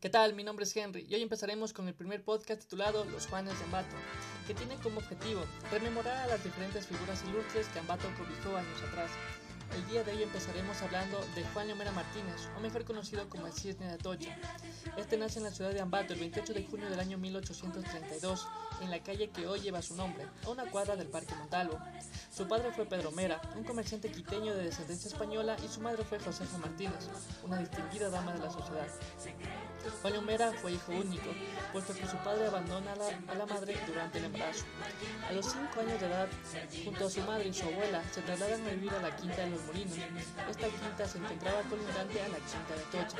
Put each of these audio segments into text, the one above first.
¿Qué tal? Mi nombre es Henry y hoy empezaremos con el primer podcast titulado Los Juanes de Ambato, que tiene como objetivo rememorar a las diferentes figuras ilustres que Ambato cobijó años atrás. El día de hoy empezaremos hablando de Juan Leomera Martínez, o mejor conocido como el Cisne de Atocha. Este nace en la ciudad de Ambato el 28 de junio del año 1832, en la calle que hoy lleva su nombre, a una cuadra del Parque Montalvo. Su padre fue Pedro Mera, un comerciante quiteño de descendencia española, y su madre fue Josefa Martínez, una distinguida dama de la sociedad. Juan Leomera fue hijo único, puesto que su padre abandona a la, a la madre durante el embarazo. A los 5 años de edad, junto a su madre y su abuela, se trasladan a vivir a la Quinta de los Molinos. Esta quinta se encontraba colindante a la Quinta de Tocha.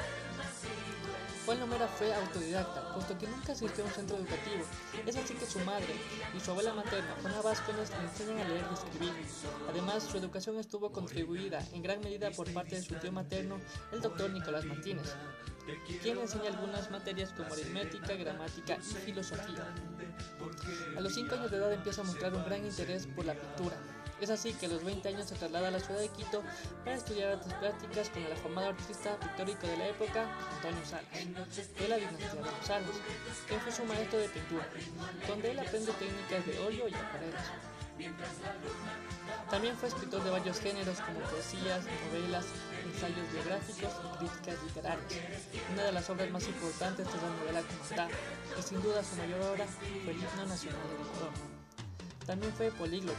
Juan Lomera fue autodidacta, puesto que nunca asistió a un centro educativo. Es así que su madre y su abuela materna, Juana Vázquez, le enseñan a leer y escribir. Además, su educación estuvo contribuida en gran medida por parte de su tío materno, el doctor Nicolás Martínez, quien enseña algunas materias como aritmética, gramática y filosofía. A los 5 años de edad empieza a mostrar un gran interés por la pintura. Es así que a los 20 años se traslada a la ciudad de Quito para estudiar artes plásticas con el afamado artista pictórico de la época, Antonio Salas, de la dinastía de los Salas, quien fue su maestro de pintura, donde él aprende técnicas de óleo y acuarelas. También fue escritor de varios géneros como poesías, novelas, ensayos biográficos y críticas literarias. Una de las obras más importantes es la novela Comandá, que sin duda su mayor obra fue el himno nacional del Ecuador. También fue políglota,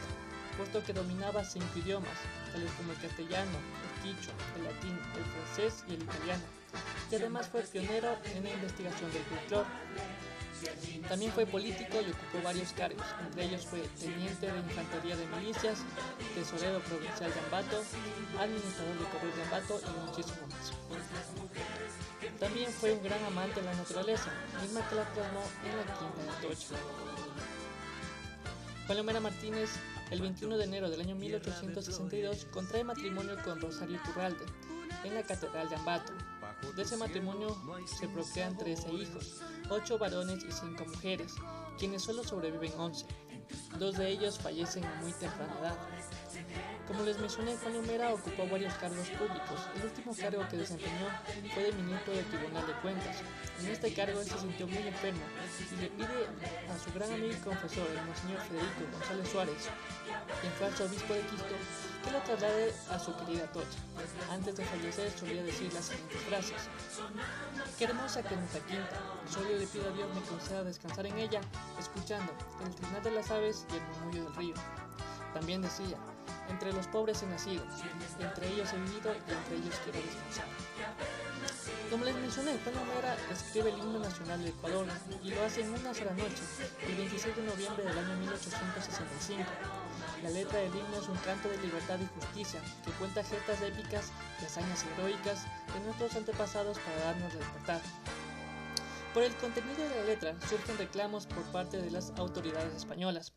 puesto que dominaba cinco idiomas, tales como el castellano, el quicho, el latín, el francés y el italiano, y además fue pionero en la investigación del folclore. También fue político y ocupó varios cargos, entre ellos fue teniente de infantería de milicias, tesorero provincial de Ambato, administrador de correos de Ambato y muchísimo más. También fue un gran amante de la naturaleza, misma que la plasmó en la Quinta de Atocha. Juan Lomera Martínez, el 21 de enero del año 1862, contrae matrimonio con Rosario Turralde en la Catedral de Ambato. De ese matrimonio se procrean 13 hijos, 8 varones y 5 mujeres, quienes solo sobreviven 11. Dos de ellos fallecen a muy temprana edad. Como les mencioné, Juan Lomera ocupó varios cargos públicos. El último cargo que desempeñó fue de ministro del Tribunal de Cuentas. En este cargo él se sintió muy enfermo y le pide a su gran amigo y confesor, el Monseñor Federico González Suárez, quien fue arzobispo de Quito, que lo traslade a su querida Tocha. Antes de fallecer solía decir las siguientes frases. Qué hermosa que nuestra quinta, solo le pido a Dios me conceda descansar en ella, escuchando el trinar de las aves y el murmullo del río. También decía, entre los pobres he nacido, entre ellos he vivido y entre ellos quiero descansar. Como les mencioné, Juan Lomera escribe el himno nacional de Ecuador y lo hace en una sola noche, el 26 de noviembre del año 1865. La letra del himno es un canto de libertad y justicia que cuenta gestas épicas y hazañas heroicas de nuestros antepasados para darnos libertad. Por el contenido de la letra surgen reclamos por parte de las autoridades españolas.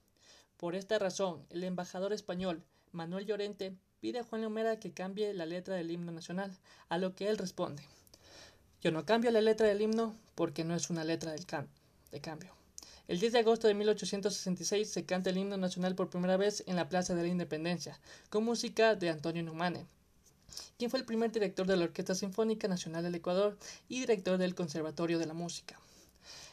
Por esta razón, el embajador español, Manuel Llorente, pide a Juan Lomera que cambie la letra del himno nacional, a lo que él responde. Yo no cambio la letra del himno porque no es una letra del can de cambio. El 10 de agosto de 1866 se canta el himno nacional por primera vez en la Plaza de la Independencia, con música de Antonio Numane, quien fue el primer director de la Orquesta Sinfónica Nacional del Ecuador y director del Conservatorio de la Música.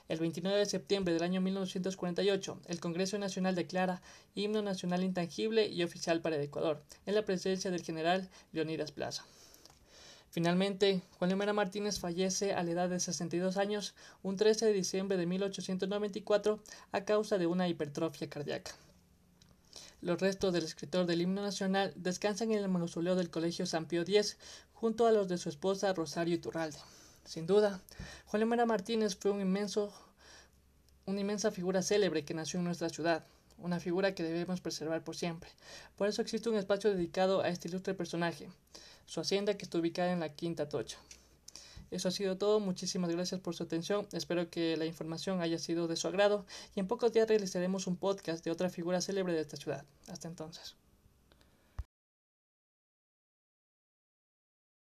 El 29 de septiembre del año 1948, el Congreso Nacional declara himno nacional intangible y oficial para el Ecuador, en la presencia del general Leonidas Plaza. Finalmente, Juan Lomera Martínez fallece a la edad de 62 años un 13 de diciembre de 1894 a causa de una hipertrofia cardíaca. Los restos del escritor del himno nacional descansan en el mausoleo del Colegio San Pío X junto a los de su esposa Rosario Iturralde. Sin duda, Juan Lomera Martínez fue un inmenso, una inmensa figura célebre que nació en nuestra ciudad, una figura que debemos preservar por siempre. Por eso existe un espacio dedicado a este ilustre personaje, su hacienda que está ubicada en la Quinta Tocha. Eso ha sido todo, muchísimas gracias por su atención, espero que la información haya sido de su agrado y en pocos días realizaremos un podcast de otra figura célebre de esta ciudad. Hasta entonces.